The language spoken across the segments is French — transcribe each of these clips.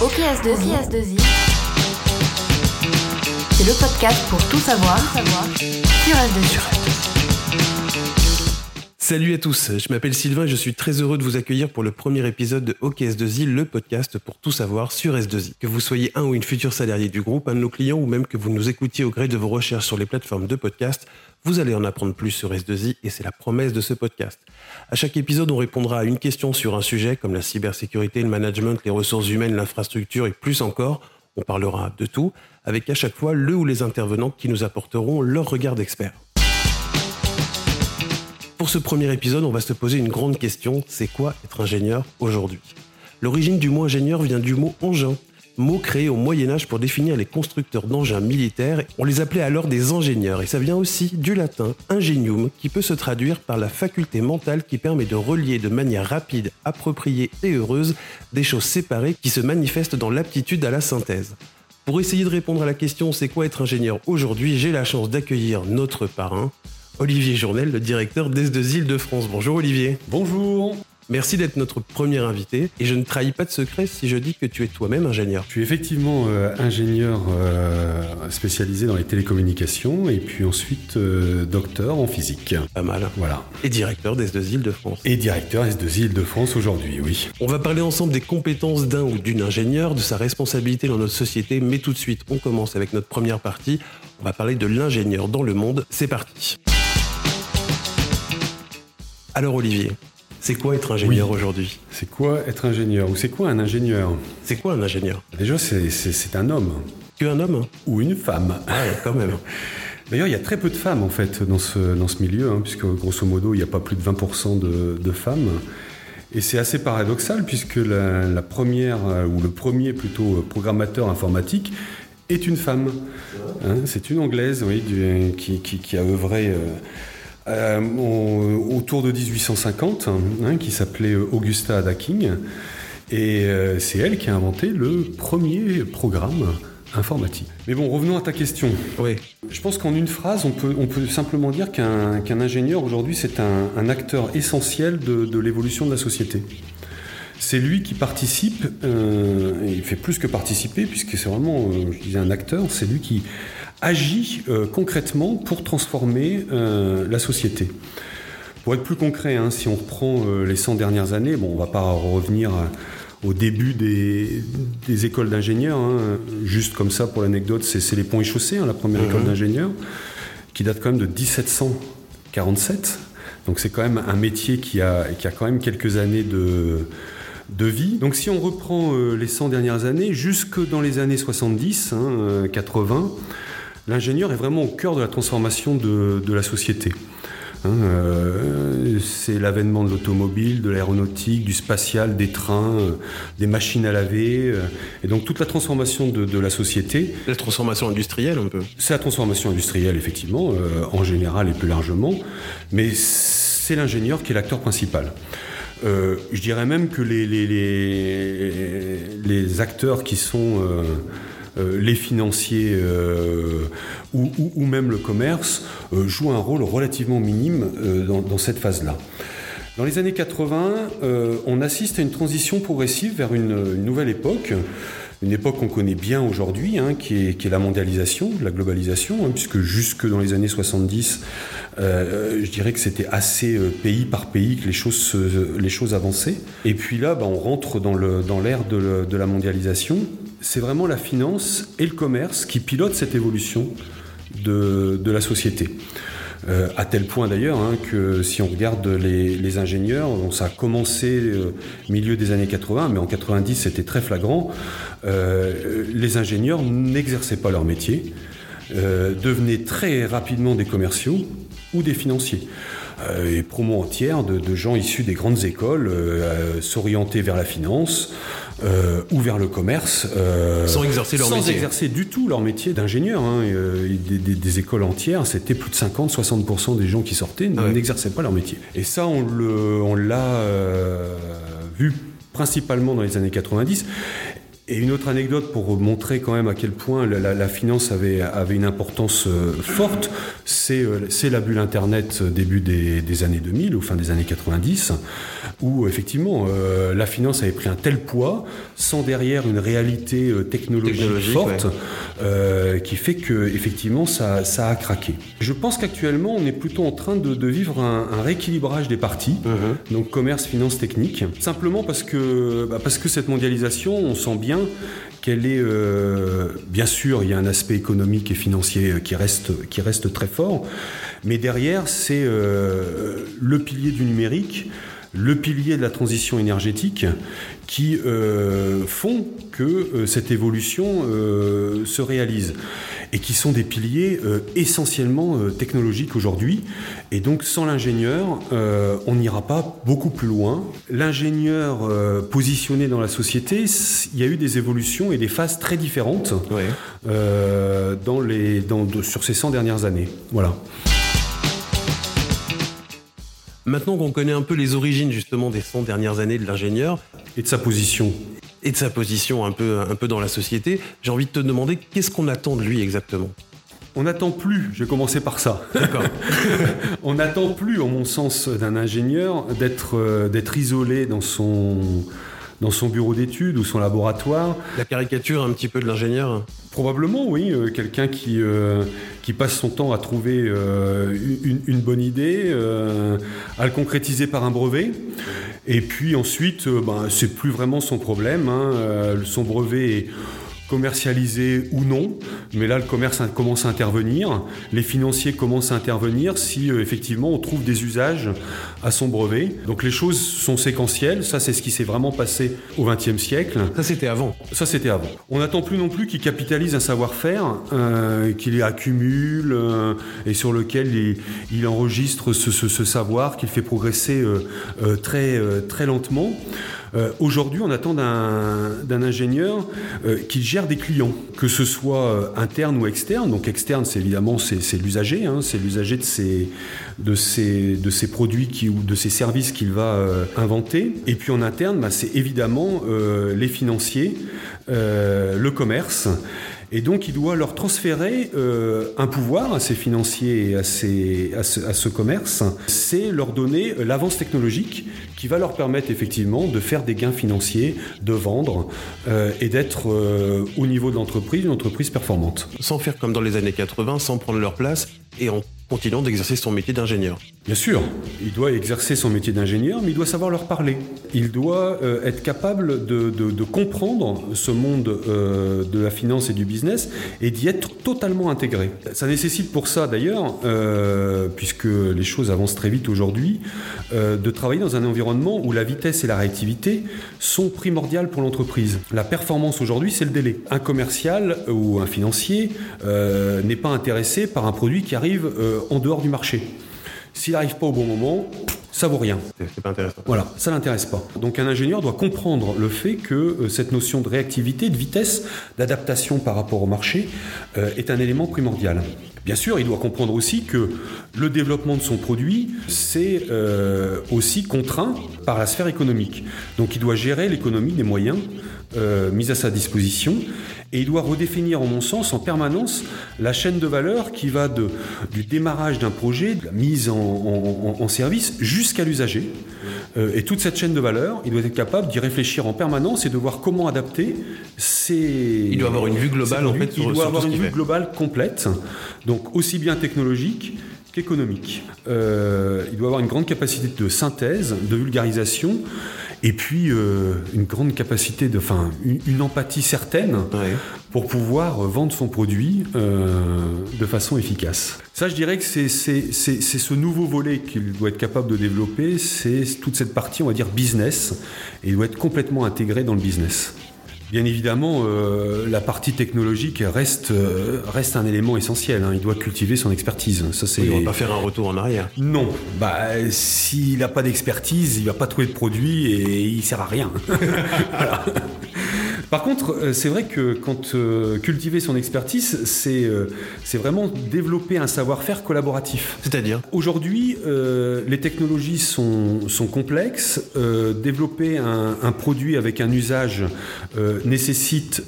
OKS2I, OKS2I. c'est le podcast pour tout savoir, sur S2I. Salut à tous, je m'appelle Sylvain et je suis très heureux de vous accueillir pour le premier épisode de OKS2I, le podcast pour tout savoir sur S2I. Que vous soyez un ou une future salarié du groupe, un de nos clients ou même que vous nous écoutiez au gré de vos recherches sur les plateformes de podcast, vous allez en apprendre plus sur S2I et c'est la promesse de ce podcast. À chaque épisode, on répondra à une question sur un sujet comme la cybersécurité, le management, les ressources humaines, l'infrastructure et plus encore. On parlera de tout, avec à chaque fois le ou les intervenants qui nous apporteront leur regard d'expert. Pour ce premier épisode, on va se poser une grande question, c'est quoi être ingénieur aujourd'hui? L'origine du mot ingénieur vient du mot engin, mot créé au Moyen Âge pour définir les constructeurs d'engins militaires. On les appelait alors des ingénieurs et ça vient aussi du latin ingenium qui peut se traduire par la faculté mentale qui permet de relier de manière rapide, appropriée et heureuse des choses séparées qui se manifestent dans l'aptitude à la synthèse. Pour essayer de répondre à la question c'est quoi être ingénieur aujourd'hui, j'ai la chance d'accueillir notre parrain, Olivier Journel, le directeur d'Es2 Île-de-France. Bonjour Olivier. Bonjour. Merci d'être notre premier invité et je ne trahis pas de secret si je dis que tu es toi-même ingénieur. Je suis effectivement euh, ingénieur euh, spécialisé dans les télécommunications et puis ensuite euh, docteur en physique. Pas mal. Voilà. Et directeur d'Es2 Île-de-France. Et directeur S2 Île-de-France aujourd'hui, oui. On va parler ensemble des compétences d'un ou d'une ingénieure, de sa responsabilité dans notre société, mais tout de suite, on commence avec notre première partie. On va parler de l'ingénieur dans le monde. C'est parti. Alors Olivier, c'est quoi être ingénieur aujourd'hui? C'est quoi être ingénieur? Ou c'est quoi un ingénieur? C'est quoi un ingénieur? Déjà, c'est un homme. Que un homme? Ou une femme. Ah, quand même. D'ailleurs, il y a très peu de femmes en fait dans ce, dans ce milieu, hein, puisque grosso modo, il n'y a pas plus de 20% de, de femmes. Et c'est assez paradoxal puisque la, la première, euh, ou le premier plutôt, euh, programmateur informatique est une femme. Hein, c'est une anglaise, oui, du- qui, qui, qui a œuvré euh, euh, au- autour de 1850, hein, qui s'appelait Augusta Ada King. Et euh, c'est elle qui a inventé le premier programme informatique. Mais bon, revenons à ta question. Oui. Je pense qu'en une phrase, on peut, on peut simplement dire qu'un qu'un ingénieur aujourd'hui, c'est un, un acteur essentiel de, de l'évolution de la société. C'est lui qui participe, euh, et il fait plus que participer, puisque c'est vraiment, euh, je disais, un acteur, c'est lui qui agit euh, concrètement pour transformer euh, la société. Pour être plus concret, hein, si on reprend euh, les 100 dernières années, bon, on va pas revenir au début des, des écoles d'ingénieurs, hein, juste comme ça pour l'anecdote, c'est les ponts et chaussées, hein, la première Mhm. école d'ingénieurs, qui date quand même de 1747. Donc c'est quand même un métier qui a, qui a quand même quelques années de, de vie. Donc si on reprend euh, les 100 dernières années, jusque dans les années 70, hein, euh, 80, l'ingénieur est vraiment au cœur de la transformation de, de la société. Hein, euh, c'est l'avènement de l'automobile, de l'aéronautique, du spatial, des trains, euh, des machines à laver, euh, et donc toute la transformation de, de la société. La transformation industrielle un peu. C'est la transformation industrielle, effectivement, en général et plus largement, mais c'est l'ingénieur qui est l'acteur principal. Je dirais même que les, les, les, les acteurs qui sont les financiers euh, ou, même le commerce euh, jouent un rôle relativement minime euh, dans, cette phase-là. Dans les années 80, euh, on assiste à une transition progressive vers une, nouvelle époque, une époque qu'on connaît bien aujourd'hui, hein, qui, est, la mondialisation, la globalisation, hein, puisque jusque dans les années 70, euh, je dirais que c'était assez euh, pays par pays que les choses, se- les choses avançaient. Et puis là, bah, on rentre dans l'ère de la mondialisation. C'est vraiment la finance et le commerce qui pilotent cette évolution de, la société. Euh, à tel point d'ailleurs hein, que si on regarde les, ingénieurs, ça a commencé euh, milieu des années 80, mais en 90 c'était très flagrant, euh, les ingénieurs n'exerçaient pas leur métier, euh, devenaient très rapidement des commerciaux ou des financiers. Euh, et promo entière de, gens issus des grandes écoles s'orienter vers la finance euh, ou vers le commerce. euh, Sans exercer leur sans métier. exercer du tout leur métier d'ingénieur. hein. Euh, des, des- des écoles entières, c'était plus de 50-60% des gens qui sortaient Ah ouais. n'exerçaient pas leur métier. Et ça, on le- on l'a euh, vu principalement dans les années 90. Et une autre anecdote pour montrer quand même à quel point la, finance avait, avait, une importance euh, forte, euh, c'est la bulle Internet début des, années 2000 ou fin des années 90, où effectivement euh, la finance avait pris un tel poids sans derrière une réalité technologique, forte qui fait que effectivement ça, ça, a craqué. Je pense qu'actuellement on est plutôt en train de, vivre un, rééquilibrage des parties, donc commerce, finance, technique, simplement parce que, bah, parce que cette mondialisation, on sent bien qu'elle est, euh, bien sûr, il y a un aspect économique et financier qui reste, qui reste très fort, mais derrière, c'est euh, le pilier du numérique, le pilier de la transition énergétique qui euh, font que cette évolution se réalise et qui sont des piliers euh, essentiellement euh, technologiques aujourd'hui. Et donc sans l'ingénieur, euh, on n'ira pas beaucoup plus loin. L'ingénieur positionné dans la société, il y a eu des évolutions et des phases très différentes dans les, dans, sur ces 100 dernières années. Voilà. Maintenant qu'on connaît un peu les origines justement des 100 dernières années de l'ingénieur et de sa position et de sa position un peu, un peu dans la société, j'ai envie de te demander qu'est-ce qu'on attend de lui exactement? On n'attend plus, je vais commencer par ça. on n'attend plus, en mon sens, d'un ingénieur d'être euh, d'être isolé dans son, dans son bureau d'études ou son laboratoire. La caricature un petit peu de l'ingénieur? Probablement, oui. Euh, quelqu'un qui, euh, qui passe son temps à trouver une, bonne idée, à le concrétiser par un brevet. Et puis ensuite, euh, ben, c'est plus vraiment son problème. Hein. Euh, son brevet est commercialisé ou non, mais là le commerce commence à intervenir, les financiers commencent à intervenir si euh, effectivement on trouve des usages à son brevet. Donc les choses sont séquentielles, ça c'est ce qui s'est vraiment passé au XXe siècle. Ça c'était avant. Ça c'était avant. On n'attend plus non plus qu'il capitalise un savoir-faire, euh, qu'il accumule euh, et sur lequel il, enregistre ce, ce, savoir, qu'il fait progresser très, très lentement. Euh, aujourd'hui, on attend d'un ingénieur euh, qu'il gère des clients, que ce soit euh, interne ou externe. Donc externe, c'est évidemment l'usager, hein, c'est l'usager de ces produits ou de ces services qu'il va inventer. Et puis en interne, bah, c'est évidemment les financiers, le commerce. Et donc, il doit leur transférer euh, un pouvoir à ces financiers et à, à, ce, commerce. C'est leur donner l'avance technologique qui va leur permettre effectivement de faire des gains financiers, de vendre euh, et d'être euh, au niveau de l'entreprise une entreprise performante. Sans faire comme dans les années 80, sans prendre leur place et en continuant d'exercer son métier d'ingénieur. Bien sûr, il doit exercer son métier d'ingénieur, mais il doit savoir leur parler. Il doit euh, être capable de, comprendre ce monde euh, de la finance et du business et d'y être totalement intégré. Ça nécessite pour ça d'ailleurs, euh, puisque les choses avancent très vite aujourd'hui, de travailler dans un environnement où la vitesse et la réactivité sont primordiales pour l'entreprise. La performance aujourd'hui, c'est le délai. Un commercial ou un financier n'est pas intéressé par un produit qui arrive en dehors du marché. S'il n'arrive pas au bon moment, ça vaut rien. C'est pas intéressant. Voilà, ça l'intéresse pas. Donc un ingénieur doit comprendre le fait que euh, cette notion de réactivité, de vitesse, d'adaptation par rapport au marché euh, est un élément primordial. Bien sûr, il doit comprendre aussi que le développement de son produit, c'est aussi contraint par la sphère économique. Donc il doit gérer l'économie des moyens mis à sa disposition et il doit redéfinir, en mon sens, en permanence la chaîne de valeur qui va de, du démarrage d'un projet, de la mise en, service, jusqu'à l'usager. Euh, et toute cette chaîne de valeur, il doit être capable d'y réfléchir en permanence et de voir comment adapter ses. Il doit avoir une vue globale, en fait, Il doit avoir une vue globale complète, donc aussi bien technologique qu'économique. Euh, il doit avoir une grande capacité de synthèse, de vulgarisation et puis euh, une grande capacité, de, enfin une, empathie certaine pour pouvoir vendre son produit euh, de façon efficace. Ça, je dirais que c'est ce nouveau volet qu'il doit être capable de développer, c'est toute cette partie, on va dire, business, et il doit être complètement intégré dans le business. Bien évidemment, euh, la partie technologique reste, euh, reste un élément essentiel. Hein. Il doit cultiver son expertise. Ça, c'est... va pas faire un retour en arrière. Non. Bah, s'il n'a pas d'expertise, il va pas trouver de produit et il sert à rien. Par contre, euh, c'est vrai que quand euh, cultiver son expertise, c'est euh, c'est vraiment développer un savoir-faire collaboratif. C'est-à-dire Aujourd'hui, euh, les technologies sont, sont complexes. Développer un, un produit avec un usage nécessite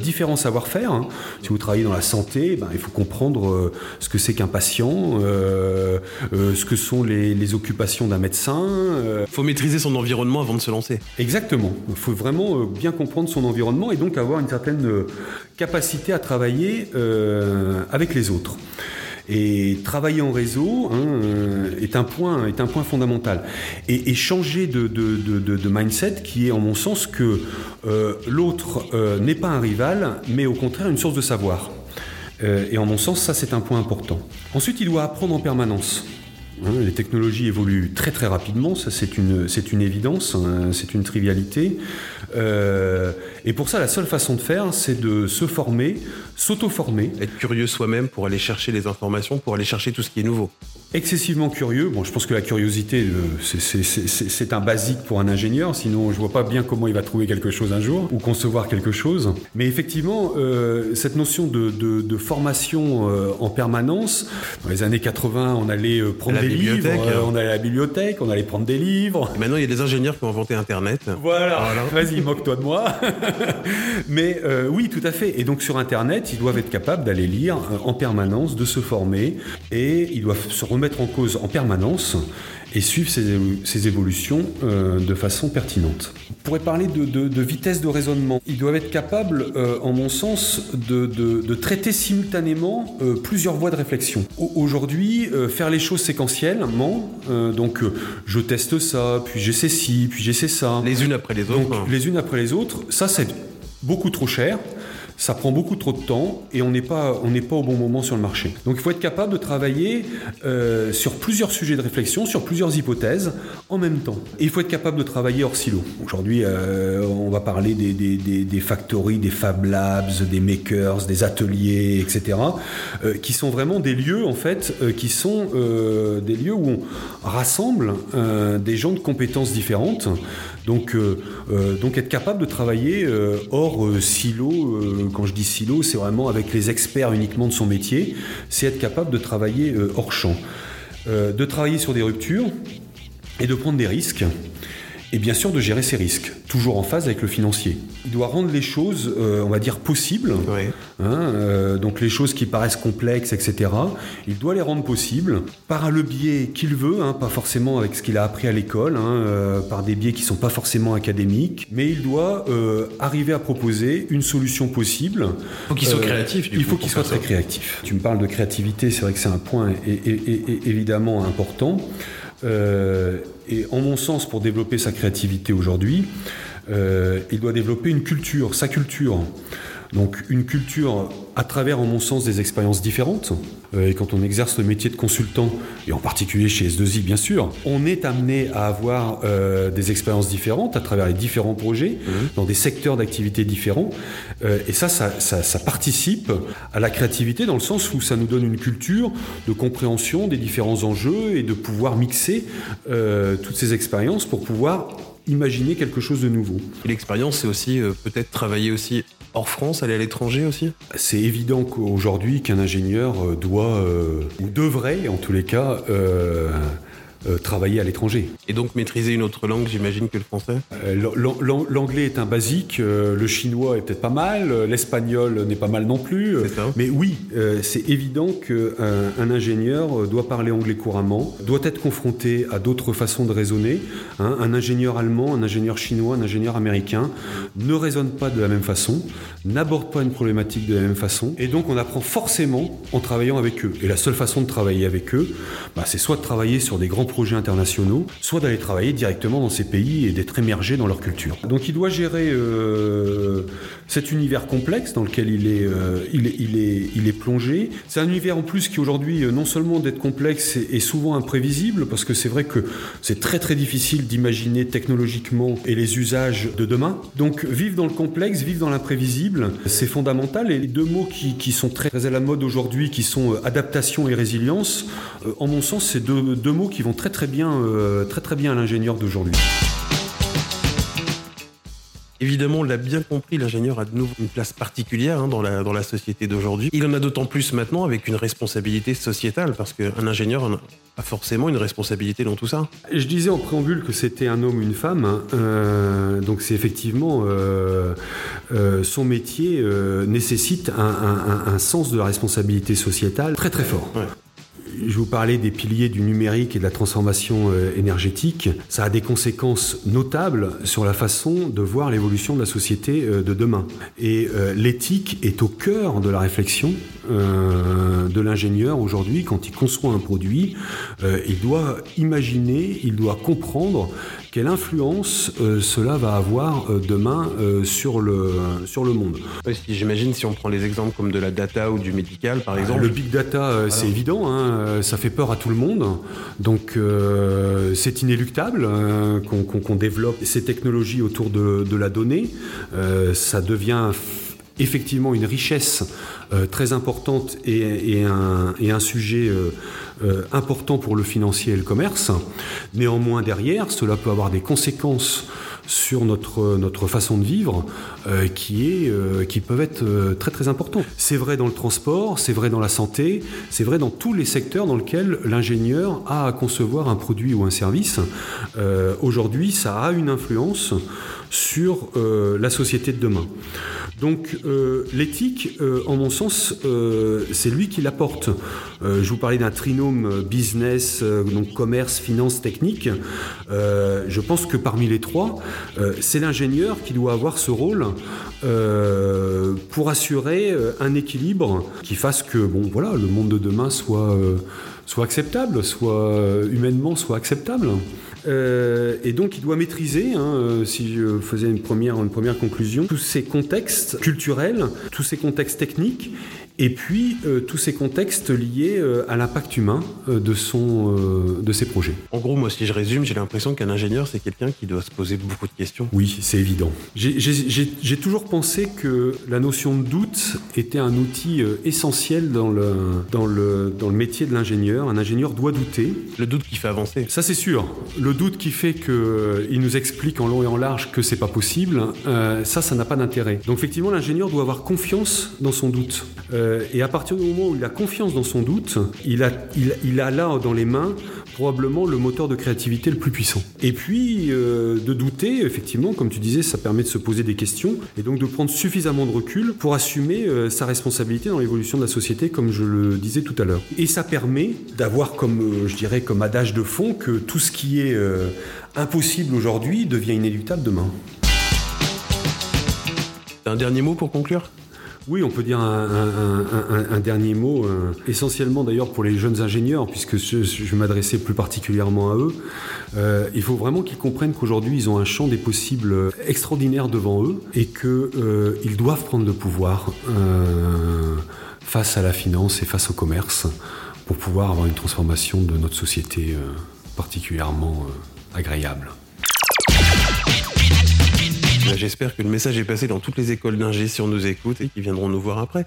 différents savoir-faire. hein. Si vous travaillez dans la santé, ben, il faut comprendre ce que c'est qu'un patient, ce que sont les, les occupations d'un médecin. euh, Faut maîtriser son environnement avant de se lancer. Exactement. Il faut vraiment bien comprendre son environnement et donc avoir une certaine euh, capacité à travailler euh, avec les autres. Et travailler en réseau hein, euh, est, un point, est un point fondamental. Et, changer de, mindset qui est en mon sens que l'autre n'est pas un rival, mais au contraire une source de savoir. Et en mon sens, ça c'est un point important. Ensuite, il doit apprendre en permanence. Hein, les technologies évoluent très très rapidement, ça c'est une, évidence, hein, c'est une trivialité. Euh, et pour ça, la seule façon de faire, c'est de se former, s'auto-former, Être curieux soi-même pour aller chercher les informations, pour aller chercher tout ce qui est nouveau. Excessivement curieux. Bon, je pense que la curiosité, euh, c'est- un basique pour un ingénieur, sinon je vois pas bien comment il va trouver quelque chose un jour ou concevoir quelque chose. Mais effectivement, euh, cette notion de, de- de formation euh, en permanence, dans les années 80, on allait prendre des livres, euh, on allait à la bibliothèque, on allait prendre des livres. Et maintenant, il y a des ingénieurs qui ont inventé Internet. Voilà, Voilà. vas-y, moque-toi de moi. Mais oui, tout à fait. Et donc sur Internet, ils doivent être capables d'aller lire en permanence, de se former, et ils doivent se remettre en cause en permanence et suivre ces, évo- ces évolutions euh, de façon pertinente. On pourrait parler de, de- de vitesse de raisonnement. Ils doivent être capables, euh, en mon sens, de, de- de traiter simultanément euh, plusieurs voies de réflexion. Au- Aujourd'hui, euh, faire les choses séquentiellement, euh, donc euh, je teste ça, puis j'essaie ci, puis j'essaie ça. Les unes après les autres. Donc les unes après les autres, ça c'est beaucoup trop cher. Ça prend beaucoup trop de temps et on n'est pas, on pas au bon moment sur le marché. Donc il faut être capable de travailler euh, sur plusieurs sujets de réflexion, sur plusieurs hypothèses en même temps. Et il faut être capable de travailler hors silo. Aujourd'hui, euh, on va parler des, des, des, des factories, des Fab Labs, des makers, des ateliers, etc., euh, qui sont vraiment des lieux en fait, euh, qui sont euh, des lieux où on rassemble euh, des gens de compétences différentes. Donc, euh, euh, donc être capable de travailler euh, hors silo, quand je dis silo, c'est vraiment avec les experts uniquement de son métier, c'est être capable de travailler hors champ, de travailler sur des ruptures et de prendre des risques. Et bien sûr de gérer ses risques, toujours en phase avec le financier. Il doit rendre les choses, euh, on va dire, possibles. Hein, euh, donc les choses qui paraissent complexes, etc., il doit les rendre possibles par le biais qu'il veut, hein, pas forcément avec ce qu'il a appris à l'école, hein, euh, par des biais qui sont pas forcément académiques, mais il doit euh, arriver à proposer une solution possible. Faut qu'il soit créatif, du il coup, faut qu'il soit très créatif. Tu me parles de créativité, c'est vrai que c'est un point évidemment important. Euh, et en mon sens, pour développer sa créativité aujourd'hui, euh, il doit développer une culture, sa culture. Donc une culture à travers, en mon sens, des expériences différentes. Euh, et quand on exerce le métier de consultant, et en particulier chez S2I bien sûr, on est amené à avoir euh, des expériences différentes à travers les différents projets, dans des secteurs d'activité différents. Euh, et ça ça, ça ça participe à la créativité dans le sens où ça nous donne une culture de compréhension des différents enjeux et de pouvoir mixer euh, toutes ces expériences pour pouvoir imaginer quelque chose de nouveau. L'expérience, c'est aussi euh, peut-être travailler aussi hors France, aller à l'étranger aussi? C'est évident qu'aujourd'hui qu'un ingénieur euh, doit euh, ou devrait en tous les cas euh, travailler à l'étranger. Et donc maîtriser une autre langue, j'imagine, que le français? Euh, l'an- l'an- L'anglais est un basique, euh, le chinois est peut-être pas mal, euh, l'espagnol n'est pas mal non plus. ça. Mais oui, c'est évident qu'un un ingénieur doit parler anglais couramment, doit être confronté à d'autres façons de raisonner. hein. Un ingénieur allemand, un ingénieur chinois, un ingénieur américain ne raisonne pas de la même façon, n'aborde pas une problématique de la même façon. Et donc on apprend forcément en travaillant avec eux. Et la seule façon de travailler avec eux, bah, c'est soit de travailler sur des grands projets internationaux, soit d'aller travailler directement dans ces pays et d'être émergé dans leur culture. Donc il doit gérer euh, cet univers complexe dans lequel il est, euh, il est, il est, il est plongé. C'est un univers en plus qui aujourd'hui, euh, non seulement d'être complexe et souvent imprévisible, parce que c'est vrai que c'est très très difficile d'imaginer technologiquement et les usages de demain. Donc vivre dans le complexe, vivre dans l'imprévisible, c'est fondamental. Et les deux mots qui, qui sont très, très à la mode aujourd'hui, qui sont adaptation et résilience, en mon sens, c'est deux, deux mots qui vont très très bien, euh, très très bien à l'ingénieur d'aujourd'hui. Évidemment, on l'a bien compris, l'ingénieur a de nouveau une place particulière hein, dans, la, dans la société d'aujourd'hui. Il en a d'autant plus maintenant avec une responsabilité sociétale, parce qu'un ingénieur a forcément une responsabilité dans tout ça. Je disais en préambule que c'était un homme ou une femme, hein. euh, donc c'est effectivement euh, euh, son métier nécessite un, sens de la responsabilité sociétale très très fort. Je vous parlais des piliers du numérique et de la transformation euh, énergétique. Ça a des conséquences notables sur la façon de voir l'évolution de la société euh, de demain. Et euh, l'éthique est au cœur de la réflexion de l'ingénieur aujourd'hui. Quand il conçoit un produit, il doit imaginer, il doit comprendre quelle influence cela va avoir demain sur, le, sur le monde. J'imagine si on prend les exemples comme de la data ou du médical, par ah, exemple. Le big data, c'est évident. Hein, euh, ça fait peur à tout le monde. Donc euh, c'est inéluctable euh, qu'on développe ces technologies autour de, la donnée. ça devient effectivement une richesse très importante et, un, sujet important pour le financier et le commerce. Néanmoins, derrière, cela peut avoir des conséquences sur notre, notre façon de vivre euh, qui, est, euh, qui peuvent être euh, très très importants. C'est vrai dans le transport, c'est vrai dans la santé, c'est vrai dans tous les secteurs dans lesquels l'ingénieur a à concevoir un produit ou un service. Aujourd'hui, ça a une influence sur la société de demain. Donc euh, l'éthique, euh, en mon sens, euh, c'est lui qui l'apporte. je vous parlais d'un trinôme business, donc commerce, finance, technique. je pense que parmi les trois, c'est l'ingénieur qui doit avoir ce rôle pour assurer un équilibre qui fasse que bon, voilà, le monde de demain soit, soit acceptable, soit humainement soit acceptable. Euh, et donc il doit maîtriser, hein, euh, si je faisais première, une première conclusion, tous ces contextes culturels, tous ces contextes techniques et puis, euh, tous ces contextes liés euh, à l'impact humain euh, de, son, de ses projets. En gros, moi, si je résume, j'ai l'impression qu'un ingénieur, c'est quelqu'un qui doit se poser beaucoup de questions. Oui, c'est évident. J'ai toujours pensé que la notion de doute était un outil essentiel dans le, dans le, dans le métier de l'ingénieur. Un ingénieur doit douter. Le doute qui fait avancer. Ça, c'est sûr. Le doute qui fait qu'il nous explique en long et en large que c'est pas possible, ça, ça n'a pas d'intérêt. Donc, effectivement, l'ingénieur doit avoir confiance dans son doute. Euh, et à partir du moment où il a confiance dans son doute, il a, il, a là dans les mains probablement le moteur de créativité le plus puissant. Et puis, euh, de douter, effectivement, comme tu disais, ça permet de se poser des questions et donc de prendre suffisamment de recul pour assumer euh, sa responsabilité dans l'évolution de la société, comme je le disais tout à l'heure. Et ça permet d'avoir comme, je dirais, comme adage de fond que tout ce qui est impossible aujourd'hui devient inéluctable demain. Un dernier mot pour conclure? Oui, on peut dire un, dernier mot, euh, essentiellement d'ailleurs pour les jeunes ingénieurs, puisque je, m'adressais plus particulièrement à eux. Euh, il faut vraiment qu'ils comprennent qu'aujourd'hui, ils ont un champ des possibles extraordinaire devant eux et qu'ils euh, doivent prendre le pouvoir face à la finance et face au commerce pour pouvoir avoir une transformation de notre société particulièrement agréable. Bah, j'espère que le message est passé dans toutes les écoles d'ingé si on nous écoute et qu'ils viendront nous voir après.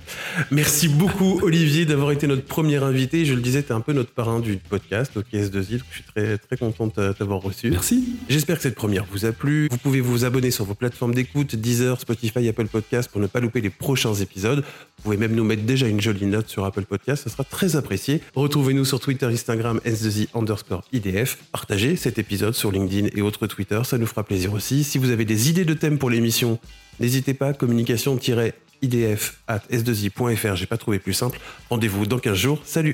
Merci beaucoup Olivier d'avoir été notre premier invité. Je le disais, tu es un peu notre parrain du podcast au KS2I. Je suis très, très content de t'avoir reçu. Merci. J'espère que cette première vous a plu. Vous pouvez vous abonner sur vos plateformes d'écoute, Deezer, Spotify, Apple Podcast pour ne pas louper les prochains épisodes. Vous pouvez même nous mettre déjà une jolie note sur Apple Podcast, ça sera très apprécié. Retrouvez-nous sur Twitter, Instagram, S2I underscore IDF. Partagez cet épisode sur LinkedIn et autres Twitter, ça nous fera plaisir aussi. Si vous avez des idées de pour l'émission, n'hésitez pas, communication-idf at s2i.fr, j'ai pas trouvé plus simple. Rendez-vous dans 15 jours, salut.